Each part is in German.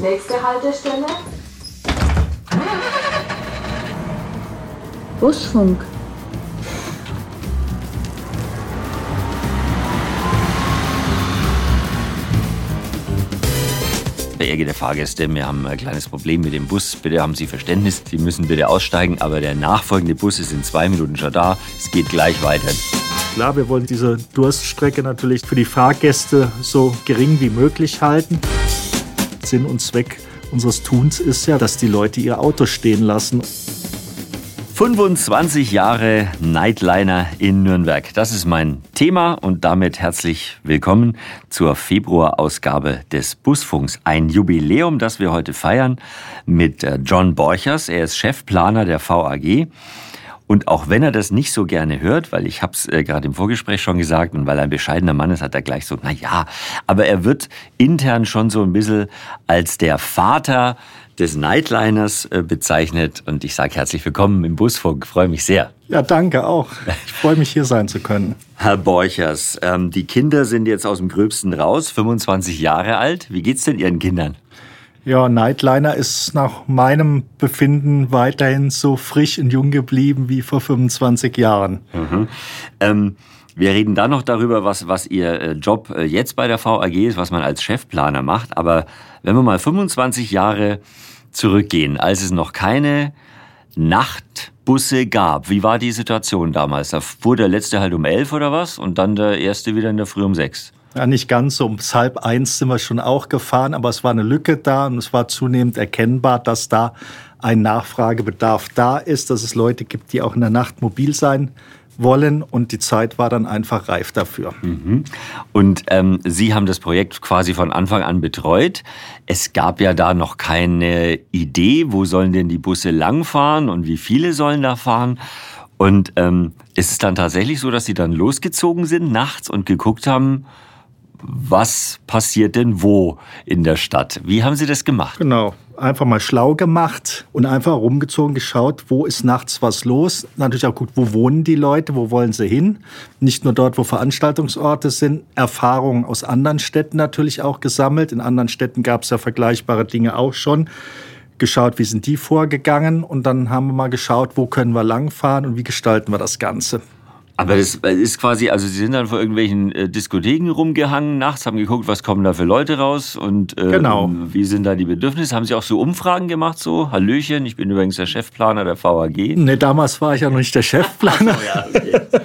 Nächste Haltestelle. Busfunk. Verehrte Fahrgäste, wir haben ein kleines Problem mit dem Bus. Bitte haben Sie Verständnis. Sie müssen bitte aussteigen, aber der nachfolgende Bus ist in zwei Minuten schon da. Es geht gleich weiter. Klar, wir wollen diese Durststrecke natürlich für die Fahrgäste so gering wie möglich halten. Sinn und Zweck unseres Tuns ist ja, dass die Leute ihr Auto stehen lassen. 25 Jahre Nightliner in Nürnberg. Das ist mein Thema und damit herzlich willkommen zur Februarausgabe des Busfunks. Ein Jubiläum, das wir heute feiern mit äh, John Borchers. Er ist Chefplaner der VAG. Und auch wenn er das nicht so gerne hört, weil ich habe es äh, gerade im Vorgespräch schon gesagt und weil er ein bescheidener Mann ist, hat er gleich so, na ja, aber er wird intern schon so ein bisschen als der Vater des Nightliners äh, bezeichnet. Und ich sage herzlich willkommen im Busfunk, freue mich sehr. Ja, danke auch. Ich freue mich, hier sein zu können. Herr Borchers, ähm, die Kinder sind jetzt aus dem Gröbsten raus, 25 Jahre alt. Wie geht's denn Ihren Kindern? Ja, Nightliner ist nach meinem Befinden weiterhin so frisch und jung geblieben wie vor 25 Jahren. Mhm. Ähm, wir reden dann noch darüber, was, was Ihr äh, Job äh, jetzt bei der VAG ist, was man als Chefplaner macht. Aber wenn wir mal 25 Jahre zurückgehen, als es noch keine Nachtbusse gab, wie war die Situation damals? Da fuhr der letzte halt um elf oder was und dann der erste wieder in der Früh um sechs. Ja, nicht ganz so. Um halb eins sind wir schon auch gefahren, aber es war eine Lücke da und es war zunehmend erkennbar, dass da ein Nachfragebedarf da ist, dass es Leute gibt, die auch in der Nacht mobil sein wollen und die Zeit war dann einfach reif dafür. Mhm. Und ähm, Sie haben das Projekt quasi von Anfang an betreut. Es gab ja da noch keine Idee, wo sollen denn die Busse langfahren und wie viele sollen da fahren. Und ähm, ist es dann tatsächlich so, dass Sie dann losgezogen sind nachts und geguckt haben, was passiert denn wo in der Stadt? Wie haben Sie das gemacht? Genau, einfach mal schlau gemacht und einfach rumgezogen, geschaut, wo ist nachts was los. Natürlich auch gut, wo wohnen die Leute, wo wollen sie hin. Nicht nur dort, wo Veranstaltungsorte sind, Erfahrungen aus anderen Städten natürlich auch gesammelt. In anderen Städten gab es ja vergleichbare Dinge auch schon. Geschaut, wie sind die vorgegangen und dann haben wir mal geschaut, wo können wir langfahren und wie gestalten wir das Ganze. Aber das ist quasi, also Sie sind dann vor irgendwelchen äh, Diskotheken rumgehangen nachts, haben geguckt, was kommen da für Leute raus und äh, genau. wie sind da die Bedürfnisse. Haben Sie auch so Umfragen gemacht, so Hallöchen, ich bin übrigens der Chefplaner der VAG. Nee, damals war ich ja noch nicht der Chefplaner. so, ja, okay.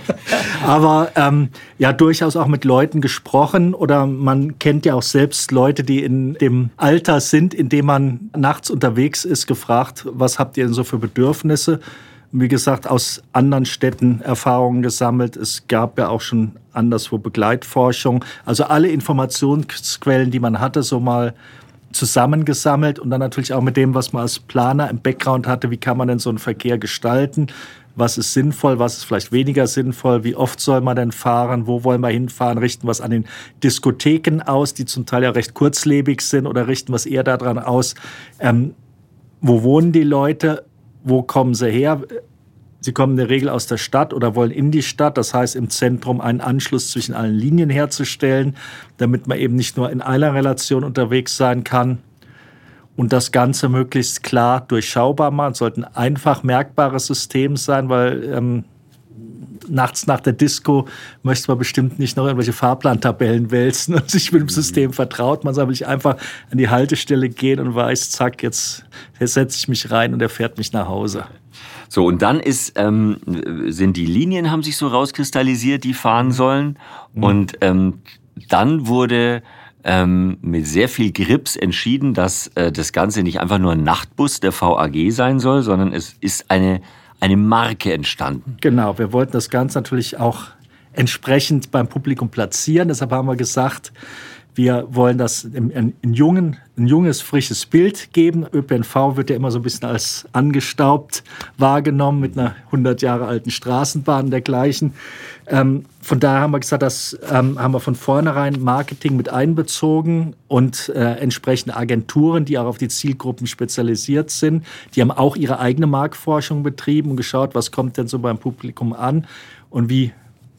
Aber ähm, ja, durchaus auch mit Leuten gesprochen oder man kennt ja auch selbst Leute, die in dem Alter sind, in dem man nachts unterwegs ist, gefragt, was habt ihr denn so für Bedürfnisse? Wie gesagt, aus anderen Städten Erfahrungen gesammelt. Es gab ja auch schon anderswo Begleitforschung. Also alle Informationsquellen, die man hatte, so mal zusammengesammelt und dann natürlich auch mit dem, was man als Planer im Background hatte, wie kann man denn so einen Verkehr gestalten, was ist sinnvoll, was ist vielleicht weniger sinnvoll, wie oft soll man denn fahren, wo wollen wir hinfahren, richten was an den Diskotheken aus, die zum Teil ja recht kurzlebig sind oder richten was eher daran aus, ähm, wo wohnen die Leute, wo kommen sie her? Sie kommen in der Regel aus der Stadt oder wollen in die Stadt, das heißt im Zentrum einen Anschluss zwischen allen Linien herzustellen, damit man eben nicht nur in einer Relation unterwegs sein kann und das Ganze möglichst klar durchschaubar machen. Es sollten einfach merkbare Systeme sein, weil ähm, nachts nach der Disco möchte man bestimmt nicht noch irgendwelche Fahrplantabellen wälzen und sich mit dem System vertraut. Man soll wirklich einfach an die Haltestelle gehen und weiß, zack, jetzt, jetzt setze ich mich rein und er fährt mich nach Hause. So, und dann ist, ähm, sind die Linien, haben sich so rauskristallisiert, die fahren sollen. Mhm. Und ähm, dann wurde ähm, mit sehr viel Grips entschieden, dass äh, das Ganze nicht einfach nur ein Nachtbus der VAG sein soll, sondern es ist eine eine Marke entstanden. Genau, wir wollten das Ganze natürlich auch entsprechend beim Publikum platzieren. Deshalb haben wir gesagt, wir wollen das ein, jungen, ein junges, frisches Bild geben. ÖPNV wird ja immer so ein bisschen als angestaubt wahrgenommen mit einer 100 Jahre alten Straßenbahn und dergleichen. Ähm, von daher haben wir gesagt, das ähm, haben wir von vornherein Marketing mit einbezogen und äh, entsprechende Agenturen, die auch auf die Zielgruppen spezialisiert sind. Die haben auch ihre eigene Marktforschung betrieben und geschaut, was kommt denn so beim Publikum an und wie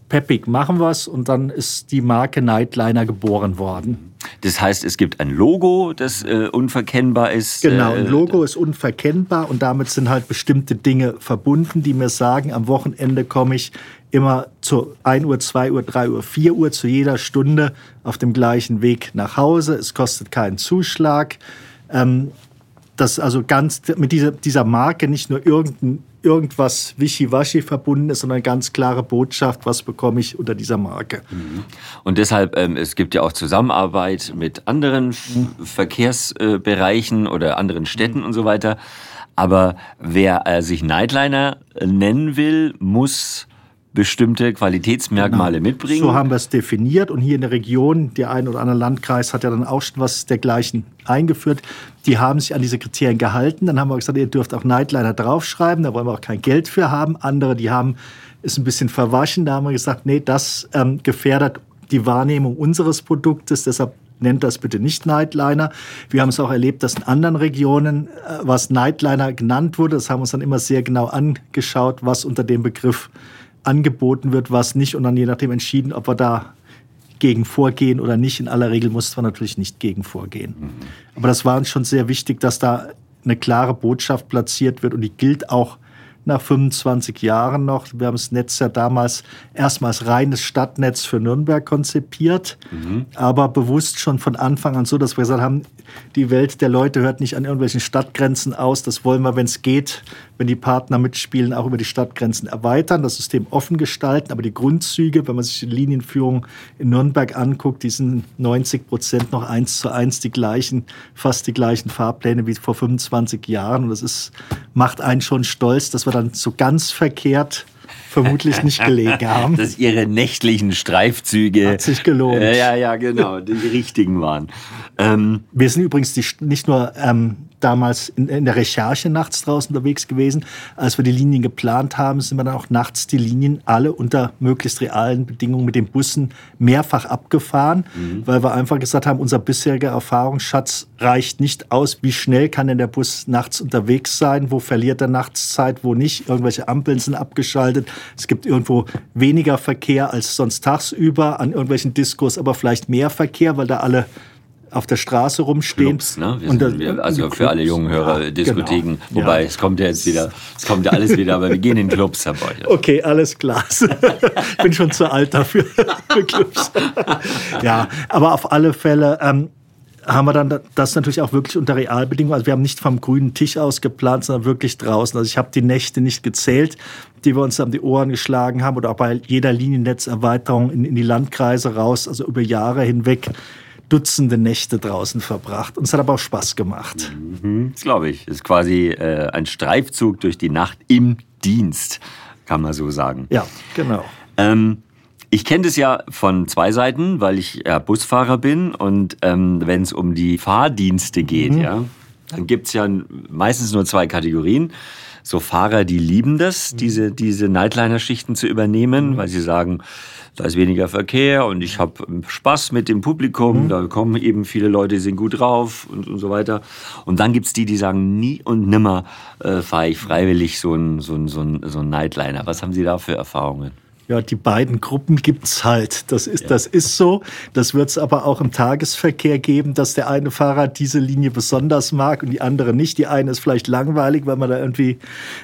peppig, machen wir's. Und dann ist die Marke Nightliner geboren worden. Das heißt, es gibt ein Logo, das äh, unverkennbar ist. Genau, ein äh, Logo ist unverkennbar und damit sind halt bestimmte Dinge verbunden, die mir sagen, am Wochenende komme ich immer zu 1 Uhr, 2 Uhr, 3 Uhr, 4 Uhr zu jeder Stunde auf dem gleichen Weg nach Hause. Es kostet keinen Zuschlag. Ähm, das also ganz mit dieser, dieser Marke nicht nur irgendein irgendwas Wischiwaschi verbunden ist, sondern eine ganz klare Botschaft, was bekomme ich unter dieser Marke. Mhm. Und deshalb, ähm, es gibt ja auch Zusammenarbeit mit anderen mhm. Verkehrsbereichen oder anderen Städten und so weiter. Aber wer äh, sich Nightliner nennen will, muss bestimmte Qualitätsmerkmale genau. mitbringen. So haben wir es definiert und hier in der Region, der ein oder andere Landkreis hat ja dann auch schon was dergleichen eingeführt. Die haben sich an diese Kriterien gehalten. Dann haben wir gesagt, ihr dürft auch Nightliner draufschreiben, da wollen wir auch kein Geld für haben. Andere, die haben es ein bisschen verwaschen, da haben wir gesagt, nee, das ähm, gefährdet die Wahrnehmung unseres Produktes, deshalb nennt das bitte nicht Nightliner. Wir haben es auch erlebt, dass in anderen Regionen äh, was Nightliner genannt wurde. Das haben wir uns dann immer sehr genau angeschaut, was unter dem Begriff angeboten wird, was nicht und dann je nachdem entschieden, ob wir da gegen vorgehen oder nicht. In aller Regel muss man natürlich nicht gegen vorgehen. Mhm. Aber das war uns schon sehr wichtig, dass da eine klare Botschaft platziert wird und die gilt auch nach 25 Jahren noch. Wir haben das Netz ja damals erstmals reines Stadtnetz für Nürnberg konzipiert, mhm. aber bewusst schon von Anfang an so, dass wir gesagt haben, die Welt der Leute hört nicht an irgendwelchen Stadtgrenzen aus. Das wollen wir, wenn es geht, wenn die Partner mitspielen, auch über die Stadtgrenzen erweitern, das System offen gestalten. Aber die Grundzüge, wenn man sich die Linienführung in Nürnberg anguckt, die sind 90 Prozent noch eins zu eins die gleichen, fast die gleichen Fahrpläne wie vor 25 Jahren. Und das ist, macht einen schon stolz, dass wir dann so ganz verkehrt vermutlich nicht gelegen haben. Dass ihre nächtlichen Streifzüge. Hat sich gelohnt. Ja, ja, genau, die richtigen waren. Ähm, Wir sind übrigens die, nicht nur ähm, damals in, in, der Recherche nachts draußen unterwegs gewesen. Als wir die Linien geplant haben, sind wir dann auch nachts die Linien alle unter möglichst realen Bedingungen mit den Bussen mehrfach abgefahren, mhm. weil wir einfach gesagt haben, unser bisheriger Erfahrungsschatz reicht nicht aus. Wie schnell kann denn der Bus nachts unterwegs sein? Wo verliert er Nachtszeit? Wo nicht? Irgendwelche Ampeln sind abgeschaltet. Es gibt irgendwo weniger Verkehr als sonst tagsüber an irgendwelchen Diskos, aber vielleicht mehr Verkehr, weil da alle auf der Straße rumstehen. Clubs, ne? wir sind, wir, also für alle jungen Hörer ja, Diskotheken. Genau. Wobei ja. es kommt ja jetzt wieder, es kommt ja alles wieder, aber wir gehen in Clubs, Herr Beucher. Okay, alles klar. ich bin schon zu alt dafür für Clubs. ja, aber auf alle Fälle. Ähm, haben wir dann das natürlich auch wirklich unter Realbedingungen. Also wir haben nicht vom grünen Tisch aus geplant, sondern wirklich draußen. Also ich habe die Nächte nicht gezählt, die wir uns an die Ohren geschlagen haben oder auch bei jeder Liniennetzerweiterung in, in die Landkreise raus, also über Jahre hinweg Dutzende Nächte draußen verbracht. Und es hat aber auch Spaß gemacht. Mhm, das glaube ich. Das ist quasi äh, ein Streifzug durch die Nacht im Dienst, kann man so sagen. Ja, genau. Ähm, ich kenne das ja von zwei Seiten, weil ich ja Busfahrer bin und ähm, wenn es um die Fahrdienste geht, mhm. ja, dann gibt es ja meistens nur zwei Kategorien. So Fahrer, die lieben das, mhm. diese, diese Nightliner-Schichten zu übernehmen, mhm. weil sie sagen, da ist weniger Verkehr und ich habe Spaß mit dem Publikum, mhm. da kommen eben viele Leute, die sind gut drauf und, und so weiter. Und dann gibt es die, die sagen, nie und nimmer äh, fahre ich freiwillig so einen so ein, so ein, so ein Nightliner. Was haben Sie da für Erfahrungen? Ja, die beiden Gruppen gibt's halt. Das ist, ja. das ist so. Das wird's aber auch im Tagesverkehr geben, dass der eine Fahrer diese Linie besonders mag und die andere nicht. Die eine ist vielleicht langweilig, weil man da irgendwie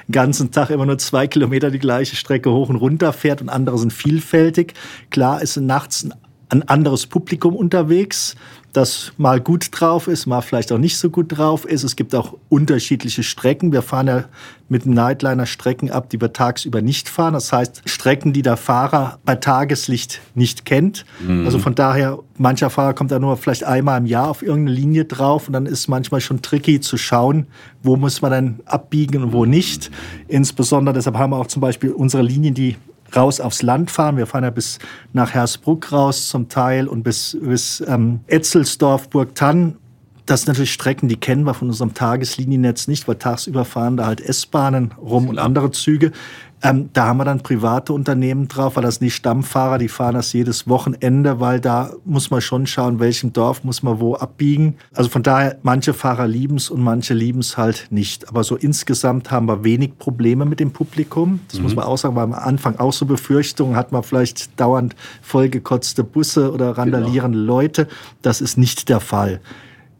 den ganzen Tag immer nur zwei Kilometer die gleiche Strecke hoch und runter fährt und andere sind vielfältig. Klar ist nachts ein anderes Publikum unterwegs das mal gut drauf ist, mal vielleicht auch nicht so gut drauf ist. Es gibt auch unterschiedliche Strecken. Wir fahren ja mit dem Nightliner Strecken ab, die wir tagsüber nicht fahren. Das heißt, Strecken, die der Fahrer bei Tageslicht nicht kennt. Mhm. Also von daher, mancher Fahrer kommt da nur vielleicht einmal im Jahr auf irgendeine Linie drauf und dann ist es manchmal schon tricky zu schauen, wo muss man dann abbiegen und wo nicht. Insbesondere deshalb haben wir auch zum Beispiel unsere Linien, die raus aufs Land fahren. Wir fahren ja bis nach Hersbruck raus zum Teil und bis, bis ähm, Etzelsdorf, Burgtann Das sind natürlich Strecken, die kennen wir von unserem Tagesliniennetz nicht, weil tagsüber fahren da halt S-Bahnen rum und andere Züge. Ähm, da haben wir dann private Unternehmen drauf, weil das nicht Stammfahrer, die fahren das jedes Wochenende, weil da muss man schon schauen, welchem Dorf muss man wo abbiegen. Also von daher, manche Fahrer lieben es und manche lieben es halt nicht. Aber so insgesamt haben wir wenig Probleme mit dem Publikum. Das mhm. muss man auch sagen, weil am Anfang auch so Befürchtungen hat man vielleicht dauernd vollgekotzte Busse oder randalierende genau. Leute. Das ist nicht der Fall.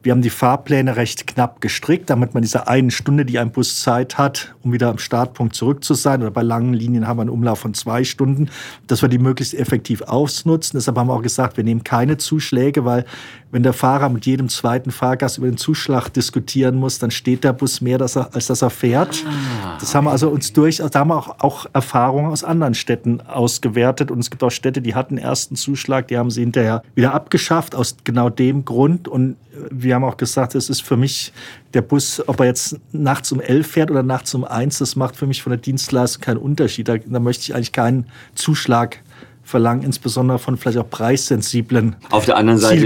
Wir haben die Fahrpläne recht knapp gestrickt, damit man diese eine Stunde, die ein Bus Zeit hat, um wieder am Startpunkt zurück zu sein, oder bei langen Linien haben wir einen Umlauf von zwei Stunden, dass wir die möglichst effektiv ausnutzen. Deshalb haben wir auch gesagt, wir nehmen keine Zuschläge, weil wenn der Fahrer mit jedem zweiten Fahrgast über den Zuschlag diskutieren muss, dann steht der Bus mehr, dass er, als dass er fährt. Ah, das haben wir also uns durch, da haben wir auch, auch Erfahrungen aus anderen Städten ausgewertet. Und es gibt auch Städte, die hatten ersten Zuschlag, die haben sie hinterher wieder abgeschafft, aus genau dem Grund. Und wir haben auch gesagt, es ist für mich der Bus, ob er jetzt nachts um elf fährt oder nachts um eins, das macht für mich von der Dienstleistung keinen Unterschied. Da, da möchte ich eigentlich keinen Zuschlag verlangen, insbesondere von vielleicht auch preissensiblen Auf der anderen Seite,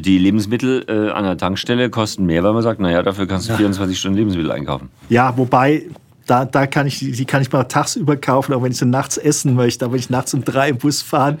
die Lebensmittel äh, an der Tankstelle kosten mehr, weil man sagt, naja, dafür kannst du ja. 24 Stunden Lebensmittel einkaufen. Ja, wobei da, da kann ich, die kann ich mal tagsüber kaufen, auch wenn ich sie nachts essen möchte. Aber wenn ich nachts um drei im Bus fahren,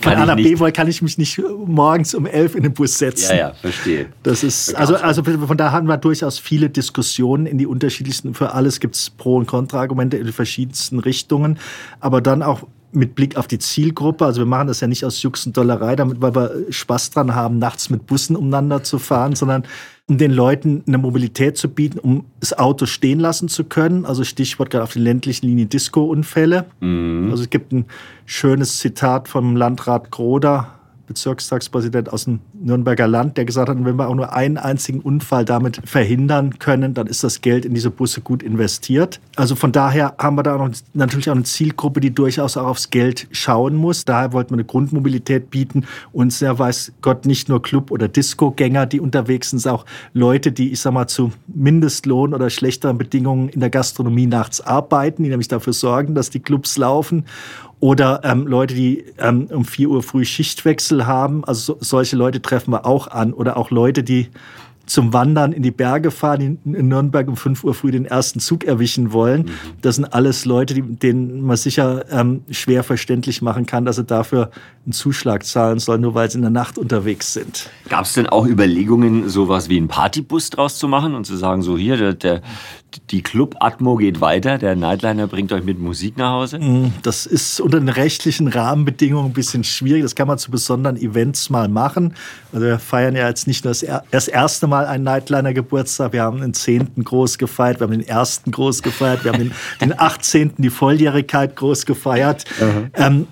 von A nach B wollte, kann ich mich nicht morgens um elf in den Bus setzen. Ja, ja, verstehe. Das ist, also, also von da haben wir durchaus viele Diskussionen in die unterschiedlichsten, für alles gibt es Pro- und Kontraargumente in die verschiedensten Richtungen. Aber dann auch mit Blick auf die Zielgruppe. Also wir machen das ja nicht aus Jux und Dollerei, damit weil wir Spaß dran haben, nachts mit Bussen umeinander zu fahren, sondern um den Leuten eine Mobilität zu bieten, um das Auto stehen lassen zu können. Also Stichwort gerade auf den ländlichen Linien Disco-Unfälle. Mhm. Also es gibt ein schönes Zitat vom Landrat Groder, Bezirkstagspräsident aus dem Nürnberger Land, der gesagt hat, wenn wir auch nur einen einzigen Unfall damit verhindern können, dann ist das Geld in diese Busse gut investiert. Also von daher haben wir da noch, natürlich auch eine Zielgruppe, die durchaus auch aufs Geld schauen muss. Daher wollten wir eine Grundmobilität bieten und sehr weiß Gott nicht nur Club- oder Disco-Gänger, die unterwegs sind, auch Leute, die, ich sag mal, zu Mindestlohn oder schlechteren Bedingungen in der Gastronomie nachts arbeiten, die nämlich dafür sorgen, dass die Clubs laufen oder ähm, Leute, die ähm, um 4 Uhr früh Schichtwechsel haben. Also so, solche Leute treffen wir auch an. Oder auch Leute, die zum Wandern in die Berge fahren, in Nürnberg um 5 Uhr früh den ersten Zug erwischen wollen. Mhm. Das sind alles Leute, die, denen man sicher ähm, schwer verständlich machen kann, dass sie dafür einen Zuschlag zahlen sollen, nur weil sie in der Nacht unterwegs sind. Gab es denn auch Überlegungen, sowas wie einen Partybus draus zu machen und zu sagen, so hier, der, der die Club-Atmo geht weiter, der Nightliner bringt euch mit Musik nach Hause? Mm, das ist unter den rechtlichen Rahmenbedingungen ein bisschen schwierig. Das kann man zu besonderen Events mal machen. Also wir feiern ja jetzt nicht nur das, das erste Mal einen Nightliner-Geburtstag, wir haben den 10. groß gefeiert, wir haben den ersten groß gefeiert, wir haben den, den 18., die Volljährigkeit groß gefeiert. Mhm. Ähm,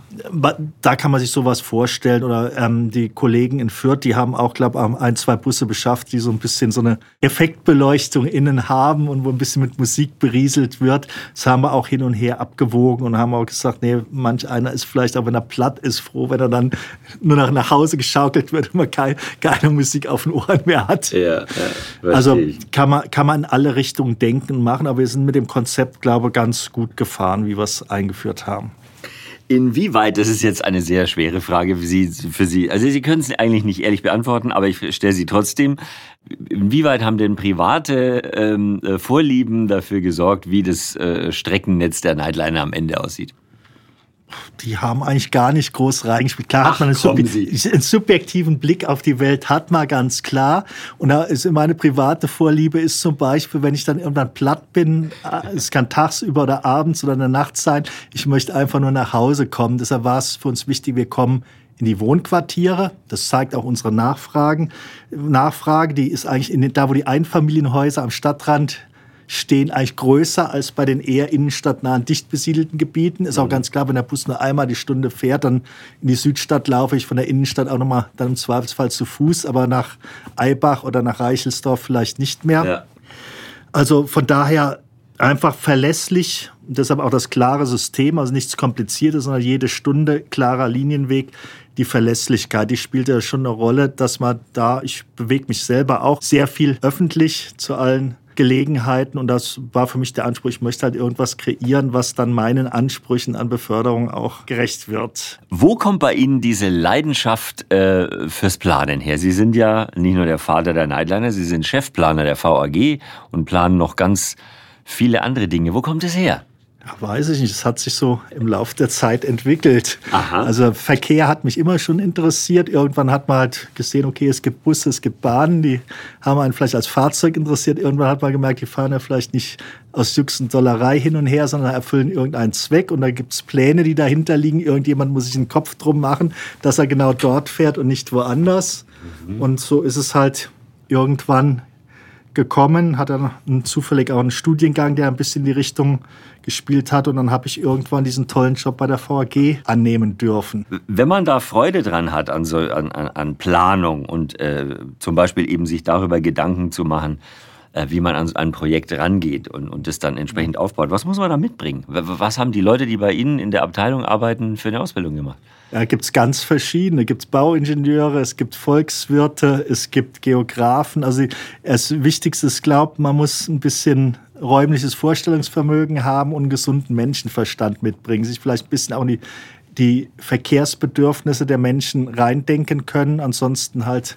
da kann man sich sowas vorstellen. Oder ähm, die Kollegen in Fürth, die haben auch, glaube ich, ein, zwei Busse beschafft, die so ein bisschen so eine Effektbeleuchtung innen haben und wo ein bisschen mit Musik berieselt wird. Das haben wir auch hin und her abgewogen und haben auch gesagt, nee, manch einer ist vielleicht, auch wenn er platt ist, froh, wenn er dann nur noch nach Hause geschaukelt wird und man kein, keine Musik auf den Ohren mehr hat. Ja, ja, also kann man, kann man in alle Richtungen denken und machen, aber wir sind mit dem Konzept, glaube ich, ganz gut gefahren, wie wir es eingeführt haben. Inwieweit, das ist jetzt eine sehr schwere Frage für Sie, für Sie. Also Sie können es eigentlich nicht ehrlich beantworten, aber ich stelle sie trotzdem. Inwieweit haben denn private ähm, äh, Vorlieben dafür gesorgt, wie das äh, Streckennetz der Nightliner am Ende aussieht? Die haben eigentlich gar nicht groß reingespielt. Klar Ach, hat man einen, sub einen, subjektiven Blick auf die Welt, hat man ganz klar. Und da ist meine private Vorliebe ist zum Beispiel, wenn ich dann irgendwann platt bin, äh, es kann tagsüber oder abends oder in der Nacht sein, ich möchte einfach nur nach Hause kommen. Deshalb war es für uns wichtig, wir kommen in die Wohnquartiere. Das zeigt auch unsere Nachfragen. Nachfrage, die ist eigentlich in den, da, wo die Einfamilienhäuser am Stadtrand stehen eigentlich größer als bei den eher innenstadtnahen, dicht besiedelten Gebieten. Ist auch mhm. ganz klar, wenn der Bus nur einmal die Stunde fährt, dann in die Südstadt laufe ich von der Innenstadt auch nochmal dann im Zweifelsfall zu Fuß, aber nach Eibach oder nach Reichelsdorf vielleicht nicht mehr. Ja. Also von daher einfach verlässlich und deshalb auch das klare System, also nichts Kompliziertes, sondern jede Stunde klarer Linienweg. Die Verlässlichkeit, die spielt ja schon eine Rolle, dass man da, ich bewege mich selber auch sehr viel öffentlich zu allen Gelegenheiten und das war für mich der Anspruch, ich möchte halt irgendwas kreieren, was dann meinen Ansprüchen an Beförderung auch gerecht wird. Wo kommt bei Ihnen diese Leidenschaft äh, fürs Planen her? Sie sind ja nicht nur der Vater der Nightliner, Sie sind Chefplaner der VAG und planen noch ganz viele andere Dinge. Wo kommt es her? Ja, weiß ich nicht. Es hat sich so im Laufe der Zeit entwickelt. Aha. Also Verkehr hat mich immer schon interessiert. Irgendwann hat man halt gesehen, okay, es gibt Busse, es gibt Bahnen, die haben einen vielleicht als Fahrzeug interessiert. Irgendwann hat man gemerkt, die fahren ja vielleicht nicht aus und Dollerei hin und her, sondern erfüllen irgendeinen Zweck. Und da gibt es Pläne, die dahinter liegen. Irgendjemand muss sich einen Kopf drum machen, dass er genau dort fährt und nicht woanders. Mhm. Und so ist es halt irgendwann gekommen, hat dann zufällig auch einen Studiengang, der ein bisschen in die Richtung gespielt hat. Und dann habe ich irgendwann diesen tollen Job bei der VAG annehmen dürfen. Wenn man da Freude dran hat an, so, an, an Planung und äh, zum Beispiel eben sich darüber Gedanken zu machen, äh, wie man an ein Projekt rangeht und, und das dann entsprechend aufbaut. Was muss man da mitbringen? Was haben die Leute, die bei Ihnen in der Abteilung arbeiten, für eine Ausbildung gemacht? Da gibt es ganz verschiedene. Es gibt Bauingenieure, es gibt Volkswirte, es gibt Geografen. Also das Wichtigste ist, glaubt, man muss ein bisschen räumliches Vorstellungsvermögen haben und einen gesunden Menschenverstand mitbringen. Sich vielleicht ein bisschen auch in die, die Verkehrsbedürfnisse der Menschen reindenken können. Ansonsten halt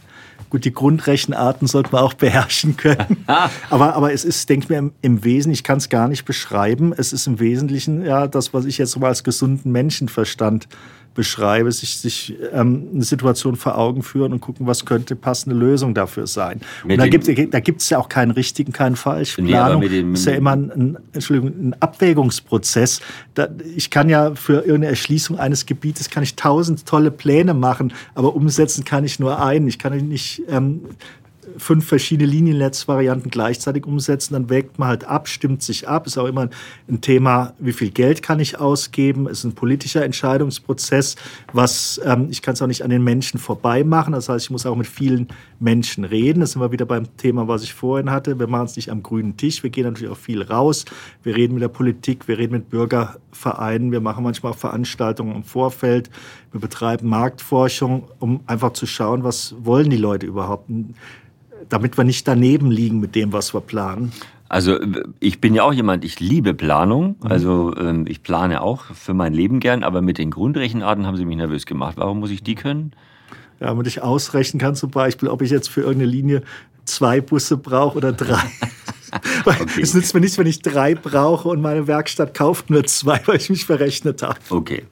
Gut, die Grundrechenarten sollte man auch beherrschen können. aber, aber es ist, denke ich mir, im, im Wesen, ich kann es gar nicht beschreiben, es ist im Wesentlichen ja das, was ich jetzt mal als gesunden Menschenverstand beschreibe, sich, sich ähm, eine Situation vor Augen führen und gucken, was könnte passende Lösung dafür sein. und da gibt da gibt's ja auch keinen richtigen, keinen falschen. Planung nee, dem, ist ja immer ein, ein, Entschuldigung, ein Abwägungsprozess. Da, ich kann ja für irgendeine Erschließung eines Gebietes kann ich tausend tolle Pläne machen, aber umsetzen kann ich nur einen. Ich kann nicht ähm, fünf verschiedene Liniennetzvarianten gleichzeitig umsetzen, dann wägt man halt ab, stimmt sich ab. Ist auch immer ein Thema, wie viel Geld kann ich ausgeben? Ist ein politischer Entscheidungsprozess, was ähm, ich kann es auch nicht an den Menschen vorbei machen. Das heißt, ich muss auch mit vielen Menschen reden. Das sind wir wieder beim Thema, was ich vorhin hatte. Wir machen es nicht am grünen Tisch. Wir gehen natürlich auch viel raus. Wir reden mit der Politik, wir reden mit Bürgervereinen, wir machen manchmal auch Veranstaltungen im Vorfeld. Wir betreiben Marktforschung, um einfach zu schauen, was wollen die Leute überhaupt damit wir nicht daneben liegen mit dem, was wir planen. Also ich bin ja auch jemand, ich liebe Planung. Mhm. Also ähm, ich plane auch für mein Leben gern, aber mit den Grundrechenarten haben sie mich nervös gemacht. Warum muss ich die können? Ja, damit ich ausrechnen kann zum Beispiel, ob ich jetzt für irgendeine Linie zwei Busse brauche oder drei. okay. Es nützt mir nichts, wenn ich drei brauche und meine Werkstatt kauft nur zwei, weil ich mich verrechnet habe. Okay.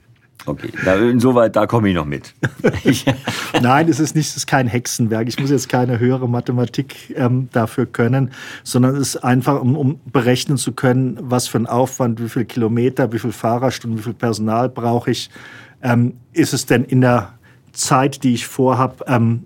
Okay, insoweit, da komme ich noch mit. Nein, es ist nicht, es ist kein Hexenwerk. Ich muss jetzt keine höhere Mathematik ähm, dafür können, sondern es ist einfach, um, um, berechnen zu können, was für ein Aufwand, wie viele Kilometer, wie viele Fahrerstunden, wie viel Personal brauche ich. Ähm, ist es denn in der Zeit, die ich vorhabe, ähm,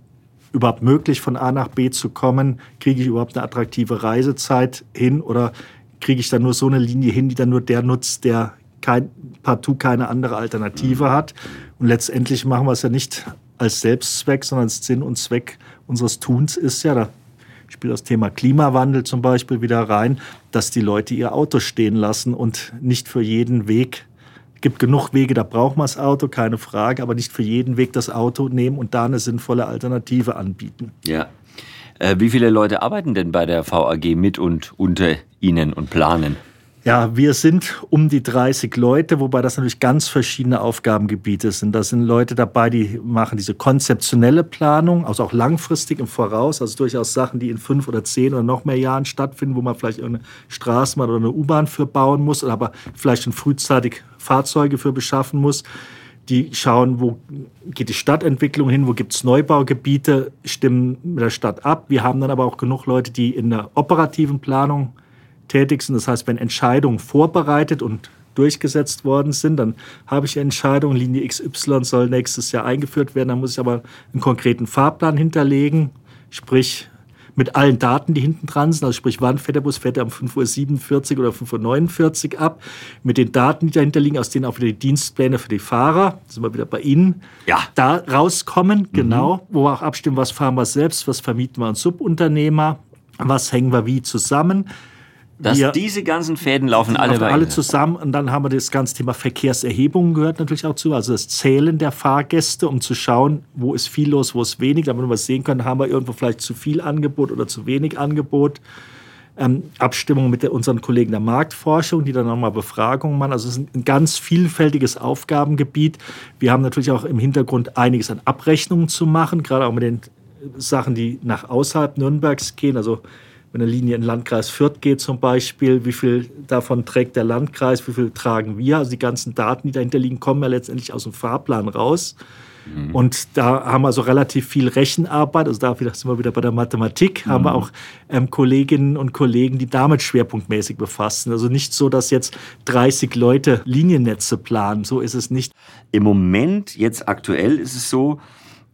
überhaupt möglich, von A nach B zu kommen? Kriege ich überhaupt eine attraktive Reisezeit hin oder kriege ich dann nur so eine Linie hin, die dann nur der nutzt, der kein, partout keine andere Alternative hat. Und letztendlich machen wir es ja nicht als Selbstzweck, sondern als Sinn und Zweck unseres Tuns ist ja, da spielt das Thema Klimawandel zum Beispiel wieder rein, dass die Leute ihr Auto stehen lassen und nicht für jeden Weg es gibt genug Wege, da braucht man das Auto, keine Frage, aber nicht für jeden Weg das Auto nehmen und da eine sinnvolle Alternative anbieten. Ja. Äh, wie viele Leute arbeiten denn bei der VAG mit und unter Ihnen und planen? Ja, wir sind um die 30 Leute, wobei das natürlich ganz verschiedene Aufgabengebiete sind. Da sind Leute dabei, die machen diese konzeptionelle Planung, also auch langfristig im Voraus, also durchaus Sachen, die in fünf oder zehn oder noch mehr Jahren stattfinden, wo man vielleicht eine Straßenbahn oder eine U-Bahn für bauen muss, aber vielleicht schon frühzeitig Fahrzeuge für beschaffen muss. Die schauen, wo geht die Stadtentwicklung hin, wo gibt es Neubaugebiete, stimmen mit der Stadt ab. Wir haben dann aber auch genug Leute, die in der operativen Planung tätig sind. Das heißt, wenn Entscheidungen vorbereitet und durchgesetzt worden sind, dann habe ich Entscheidungen, Linie XY soll nächstes Jahr eingeführt werden, dann muss ich aber einen konkreten Fahrplan hinterlegen, sprich mit allen Daten, die hinten dran sind, also sprich, wann fährt der Bus, fährt er um 5.47 Uhr oder 5.49 Uhr ab, mit den Daten, die dahinter liegen, aus denen auch wieder die Dienstpläne für die Fahrer, sind wir wieder bei Ihnen, ja. da rauskommen, mhm. genau, wo wir auch abstimmen, was fahren wir selbst, was vermieten wir an Subunternehmer, was hängen wir wie zusammen, dass wir, diese ganzen Fäden laufen alle bei alle zusammen und dann haben wir das ganze Thema Verkehrserhebung gehört natürlich auch zu, also das Zählen der Fahrgäste, um zu schauen, wo ist viel los, wo ist wenig, damit wir sehen können, haben wir irgendwo vielleicht zu viel Angebot oder zu wenig Angebot. ähm, Abstimmung mit der, unseren Kollegen der Marktforschung, die dann nochmal Befragungen machen. Also es ist ein ganz vielfältiges Aufgabengebiet. Wir haben natürlich auch im Hintergrund einiges an Abrechnungen zu machen, gerade auch mit den Sachen, die nach außerhalb Nürnbergs gehen. Also wenn eine Linie in den Landkreis Fürth geht zum Beispiel, wie viel davon trägt der Landkreis, wie viel tragen wir? Also die ganzen Daten, die dahinter liegen, kommen ja letztendlich aus dem Fahrplan raus. Mhm. Und da haben wir also relativ viel Rechenarbeit. Also da sind wir wieder bei der Mathematik. Mhm. Haben wir mhm. auch ähm, Kolleginnen und Kollegen, die damit schwerpunktmäßig befassen. Also nicht so, dass jetzt 30 Leute Liniennetze planen. So ist es nicht. Im Moment, jetzt aktuell, ist es so,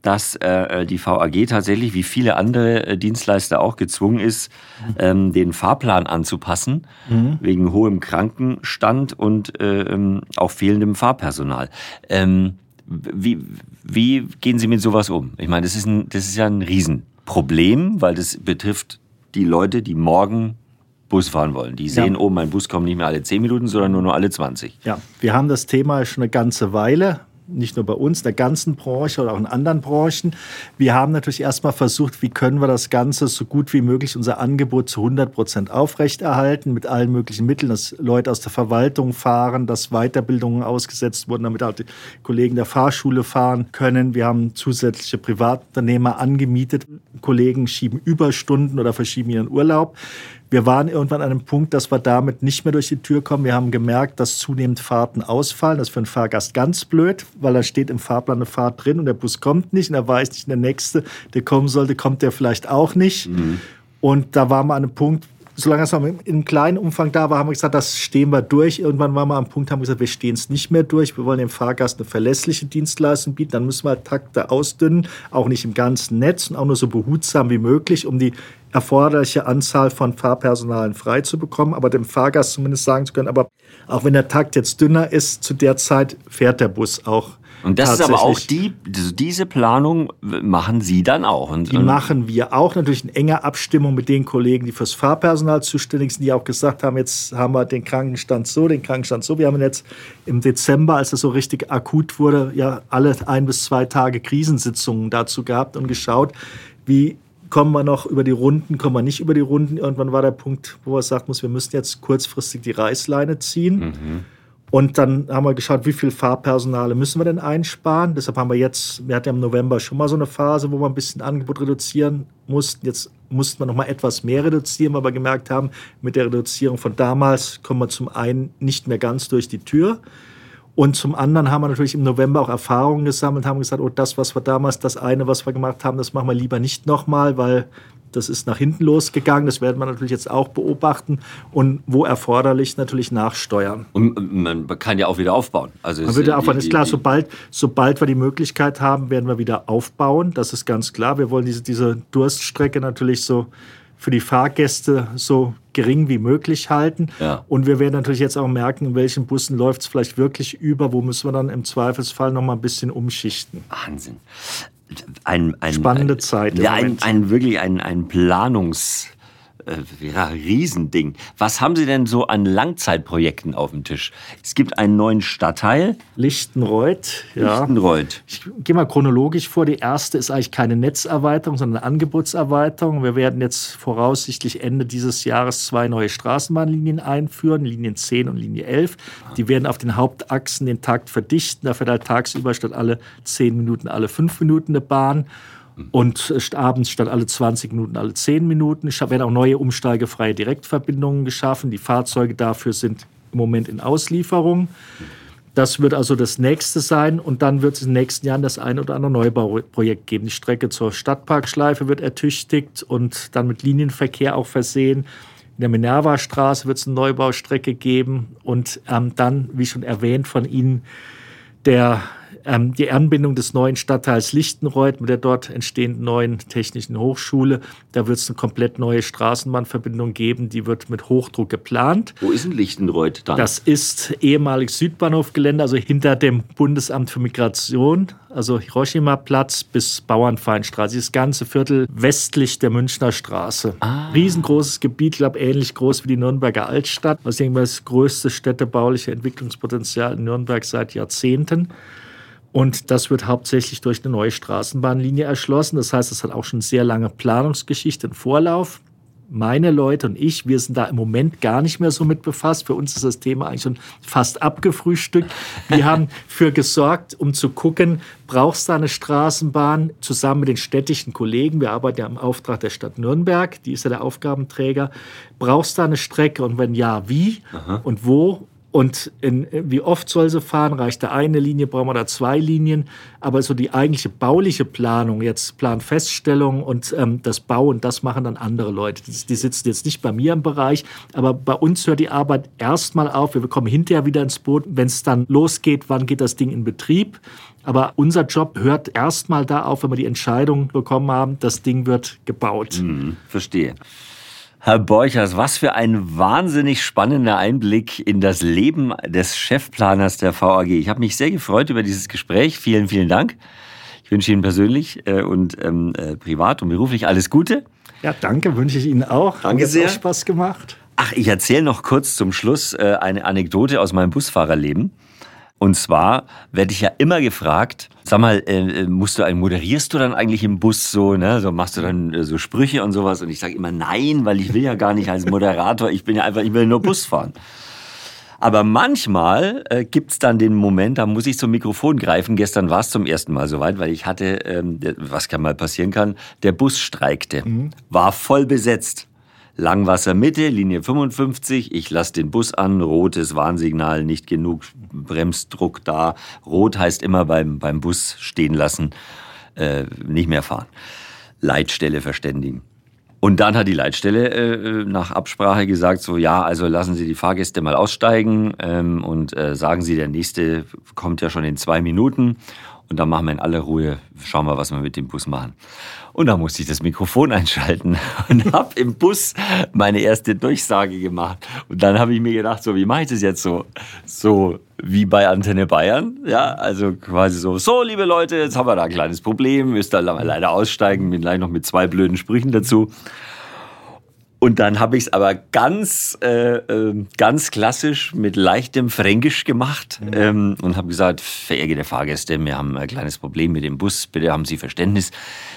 dass äh, die VAG tatsächlich wie viele andere äh, Dienstleister auch gezwungen ist, ähm, den Fahrplan anzupassen, mhm. wegen hohem Krankenstand und äh, ähm, auch fehlendem Fahrpersonal. Ähm, wie, wie gehen Sie mit sowas um? Ich meine, das ist, ein, das ist ja ein Riesenproblem, weil das betrifft die Leute, die morgen Bus fahren wollen. Die sehen, ja. oh, mein Bus kommt nicht mehr alle 10 Minuten, sondern nur noch alle 20. Ja, wir haben das Thema schon eine ganze Weile nicht nur bei uns, der ganzen Branche oder auch in anderen Branchen. Wir haben natürlich erstmal versucht, wie können wir das Ganze so gut wie möglich, unser Angebot zu 100 Prozent aufrechterhalten, mit allen möglichen Mitteln, dass Leute aus der Verwaltung fahren, dass Weiterbildungen ausgesetzt wurden, damit auch die Kollegen der Fahrschule fahren können. Wir haben zusätzliche Privatunternehmer angemietet. Kollegen schieben Überstunden oder verschieben ihren Urlaub. Wir waren irgendwann an einem Punkt, dass wir damit nicht mehr durch die Tür kommen. Wir haben gemerkt, dass zunehmend Fahrten ausfallen. Das ist für einen Fahrgast ganz blöd, weil da steht im Fahrplan eine Fahrt drin und der Bus kommt nicht und er weiß nicht, der nächste, der kommen sollte, kommt der vielleicht auch nicht. Mhm. Und da waren wir an einem Punkt, solange es in einem kleinen Umfang da war, haben wir gesagt, das stehen wir durch. Irgendwann waren wir am Punkt, haben wir gesagt, wir stehen es nicht mehr durch. Wir wollen dem Fahrgast eine verlässliche Dienstleistung bieten. Dann müssen wir Takte ausdünnen, auch nicht im ganzen Netz und auch nur so behutsam wie möglich, um die erforderliche Anzahl von Fahrpersonalen frei zu bekommen, aber dem Fahrgast zumindest sagen zu können, aber auch wenn der Takt jetzt dünner ist, zu der Zeit fährt der Bus auch. Und das ist aber auch die, diese Planung machen Sie dann auch. Und, die machen wir auch natürlich in enger Abstimmung mit den Kollegen, die fürs Fahrpersonal zuständig sind, die auch gesagt haben, jetzt haben wir den Krankenstand so, den Krankenstand so. Wir haben jetzt im Dezember, als es so richtig akut wurde, ja alle ein bis zwei Tage Krisensitzungen dazu gehabt und geschaut, wie kommen wir noch über die Runden, kommen wir nicht über die Runden. Irgendwann war der Punkt, wo er sagt muss, wir müssen jetzt kurzfristig die Reißleine ziehen. Mhm. Und dann haben wir geschaut, wie viel Fahrpersonale müssen wir denn einsparen. Deshalb haben wir jetzt, wir hatten ja im November schon mal so eine Phase, wo wir ein bisschen Angebot reduzieren mussten. Jetzt mussten wir noch mal etwas mehr reduzieren, weil wir gemerkt haben, mit der Reduzierung von damals kommen wir zum einen nicht mehr ganz durch die Tür. Und zum anderen haben wir natürlich im November auch Erfahrungen gesammelt, haben gesagt, oh, das, was wir damals, das eine, was wir gemacht haben, das machen wir lieber nicht nochmal, weil das ist nach hinten losgegangen. Das werden wir natürlich jetzt auch beobachten und wo erforderlich natürlich nachsteuern. Und man kann ja auch wieder aufbauen. Also man wird aufbauen. Ist klar, sobald, sobald wir die Möglichkeit haben, werden wir wieder aufbauen. Das ist ganz klar. Wir wollen diese, diese Durststrecke natürlich so für die Fahrgäste so gering wie möglich halten. Ja. Und wir werden natürlich jetzt auch merken, in welchen Bussen läuft es vielleicht wirklich über, wo müssen wir dann im Zweifelsfall noch mal ein bisschen umschichten. Wahnsinn. Ein, ein, Spannende Zeit. Ja, ein, ein, wirklich ein, ein Planungs- ja, Riesending. Was haben Sie denn so an Langzeitprojekten auf dem Tisch? Es gibt einen neuen Stadtteil. Lichtenreuth. Ja. Lichtenreuth. Ich gehe mal chronologisch vor. Die erste ist eigentlich keine Netzerweiterung, sondern eine Angebotserweiterung. Wir werden jetzt voraussichtlich Ende dieses Jahres zwei neue Straßenbahnlinien einführen, Linien 10 und Linie 11. Die werden auf den Hauptachsen den Takt verdichten. Da fährt halt tagsüber statt alle 10 Minuten alle 5 Minuten eine Bahn. Und abends statt alle 20 Minuten alle 10 Minuten. Es werden auch neue umsteigefreie Direktverbindungen geschaffen. Die Fahrzeuge dafür sind im Moment in Auslieferung. Das wird also das nächste sein. Und dann wird es in den nächsten Jahren das ein oder andere Neubauprojekt geben. Die Strecke zur Stadtparkschleife wird ertüchtigt und dann mit Linienverkehr auch versehen. In der Minerva-Straße wird es eine Neubaustrecke geben. Und ähm, dann, wie schon erwähnt von Ihnen, der ähm, die Anbindung des neuen Stadtteils Lichtenreuth mit der dort entstehenden neuen technischen Hochschule. Da wird es eine komplett neue Straßenbahnverbindung geben, die wird mit Hochdruck geplant. Wo ist denn Lichtenreuth dann? Das ist ehemaliges Südbahnhofgelände, also hinter dem Bundesamt für Migration, also Hiroshima-Platz bis Bauernfeinstraße. Das ganze Viertel westlich der Münchner Straße. Ah. Riesengroßes Gebiet, ich glaube ähnlich groß wie die Nürnberger Altstadt. Das ist das größte städtebauliche Entwicklungspotenzial in Nürnberg seit Jahrzehnten. Und das wird hauptsächlich durch eine neue Straßenbahnlinie erschlossen. Das heißt, es hat auch schon sehr lange Planungsgeschichte, einen Vorlauf. meine Leute und ich, wir sind da im Moment gar nicht mehr so mit befasst. Für uns ist das Thema eigentlich schon fast abgefrühstückt. Wir haben für gesorgt, um zu gucken, brauchst du eine Straßenbahn zusammen mit den städtischen Kollegen. Wir arbeiten ja im Auftrag der Stadt Nürnberg, die ist ja der Aufgabenträger. Brauchst du eine Strecke und wenn ja, wie Aha. und wo und in, wie oft soll sie fahren? Reicht da eine Linie? Brauchen wir da zwei Linien? Aber so die eigentliche bauliche Planung, jetzt Planfeststellung und ähm, das Bauen, das machen dann andere Leute. Die, die, sitzen jetzt nicht bei mir im Bereich, aber bei uns hört die Arbeit erstmal auf. Wir kommen hinterher wieder ins Boot. Wenn es dann losgeht, wann geht das Ding in Betrieb? Aber unser Job hört erstmal da auf, wenn wir die Entscheidung bekommen haben, das Ding wird gebaut. Hm, verstehe. Herr Borchers, was für ein wahnsinnig spannender Einblick in das Leben des Chefplaners der VAG. Ich habe mich sehr gefreut über dieses Gespräch. Vielen, vielen Dank. Ich wünsche Ihnen persönlich äh, und ähm, äh, privat und beruflich alles Gute. Ja, danke, wünsche ich Ihnen auch. Danke sehr. Hat Spaß gemacht. Ach, ich erzähle noch kurz zum Schluss äh, eine Anekdote aus meinem Busfahrerleben. Und zwar werde ich ja immer gefragt, sag mal, äh, musst du, moderierst du dann eigentlich im Bus so, ne? So machst du dann äh, so Sprüche und sowas? Und ich sage immer nein, weil ich will ja gar nicht als Moderator, ich bin ja einfach, ich will nur Bus fahren. Aber manchmal äh, gibt's dann den Moment, da muss ich zum Mikrofon greifen. Gestern war es zum ersten Mal soweit, weil ich hatte, ähm, was kann mal passieren kann, der Bus streikte, mhm. war voll besetzt. Langwasser Mitte, Linie 55. Ich lasse den Bus an, rotes Warnsignal, nicht genug Bremsdruck da. Rot heißt immer beim, beim Bus stehen lassen, äh, nicht mehr fahren. Leitstelle verständigen. Und dann hat die Leitstelle äh, nach Absprache gesagt, so ja, also lassen Sie die Fahrgäste mal aussteigen ähm, und äh, sagen Sie, der nächste kommt ja schon in zwei Minuten. Und dann machen wir in aller Ruhe, schauen wir, was wir mit dem Bus machen. Und da musste ich das Mikrofon einschalten und habe im Bus meine erste Durchsage gemacht. Und dann habe ich mir gedacht, so wie mache ich das jetzt so? So wie bei Antenne Bayern. Ja, also quasi so, so liebe Leute, jetzt haben wir da ein kleines Problem, müsst da leider aussteigen, bin gleich noch mit zwei blöden Sprüchen dazu. Und dann habe ich es aber ganz, äh, äh, ganz klassisch mit leichtem Fränkisch gemacht mhm. ähm, und habe gesagt, verehrte Fahrgäste, wir haben ein kleines Problem mit dem Bus, bitte haben Sie Verständnis,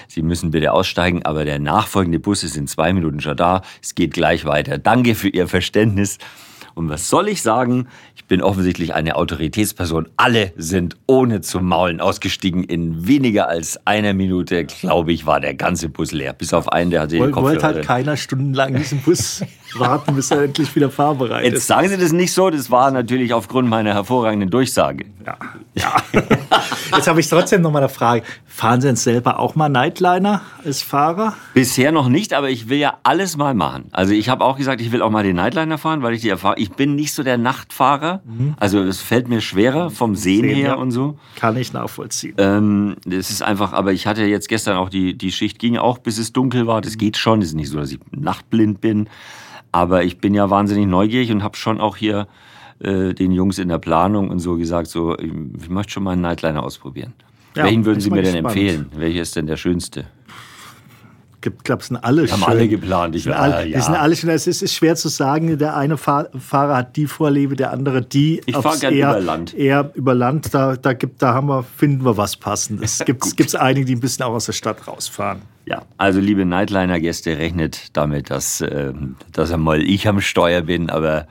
Sie müssen bitte aussteigen, aber der nachfolgende Bus ist in zwei Minuten schon da, es geht gleich weiter. Danke für Ihr Verständnis. Und was soll ich sagen? Ich bin offensichtlich eine Autoritätsperson. Alle sind ohne zu maulen ausgestiegen. In weniger als einer Minute, glaube ich, war der ganze Bus leer. Bis auf einen, der hatte den Kopfhörer. Wollte halt keiner stundenlang diesen Bus warten, bis er endlich wieder fahrbereit ist. Jetzt sagen Sie das nicht so. Das war natürlich aufgrund meiner hervorragenden Durchsage. Ja. ja. Jetzt habe ich trotzdem noch mal eine Frage. Fahren Sie denn selber auch mal Nightliner als Fahrer? Bisher noch nicht, aber ich will ja alles mal machen. Also ich habe auch gesagt, ich will auch mal den Nightliner fahren, weil ich die Erfahrung, ich bin nicht so der Nachtfahrer. Mhm. Also es fällt mir schwerer vom Sehen, Sehen her ja. und so. Kann ich nachvollziehen. Ähm, das ist einfach, aber ich hatte jetzt gestern auch die, die Schicht ging auch, bis es dunkel war. Das geht schon. Es ist nicht so, dass ich nachtblind bin. Aber ich bin ja wahnsinnig neugierig und habe schon auch hier äh, den Jungs in der Planung und so gesagt, so, ich, ich möchte schon mal einen Nightliner ausprobieren. Ja, Welchen würden Sie mir denn spannend. empfehlen? Welcher ist denn der schönste? gibt, glaube ich, sind alle Haben schön. alle geplant. Ich, war, alle, ja. Sind alle schön. Es ist, ist, schwer zu sagen. Der eine Fahr Fahrer hat die Vorliebe, der andere die. Ich fahre gerne über Land. Eher über Land. Da, da, gibt, da haben wir, finden wir was Passendes. Es gibt es einige, die ein bisschen auch aus der Stadt rausfahren. Ja, also liebe Nightliner-Gäste, rechnet damit, dass, äh, dass einmal ich am Steuer bin, aber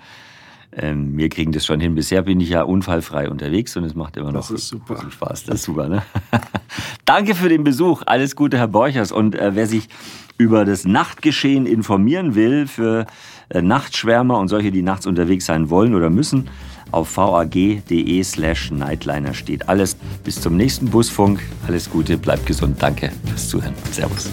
ähm, wir kriegen das schon hin. Bisher bin ich ja unfallfrei unterwegs und es macht immer noch Spaß. Das ist super. Ne? Danke für den Besuch. Alles Gute, Herr Borchers. Und äh, wer sich über das Nachtgeschehen informieren will für äh, Nachtschwärmer und solche, die nachts unterwegs sein wollen oder müssen, auf vag.de slash Nightliner steht alles. Bis zum nächsten Busfunk. Alles Gute, bleibt gesund. Danke fürs Zuhören. Servus.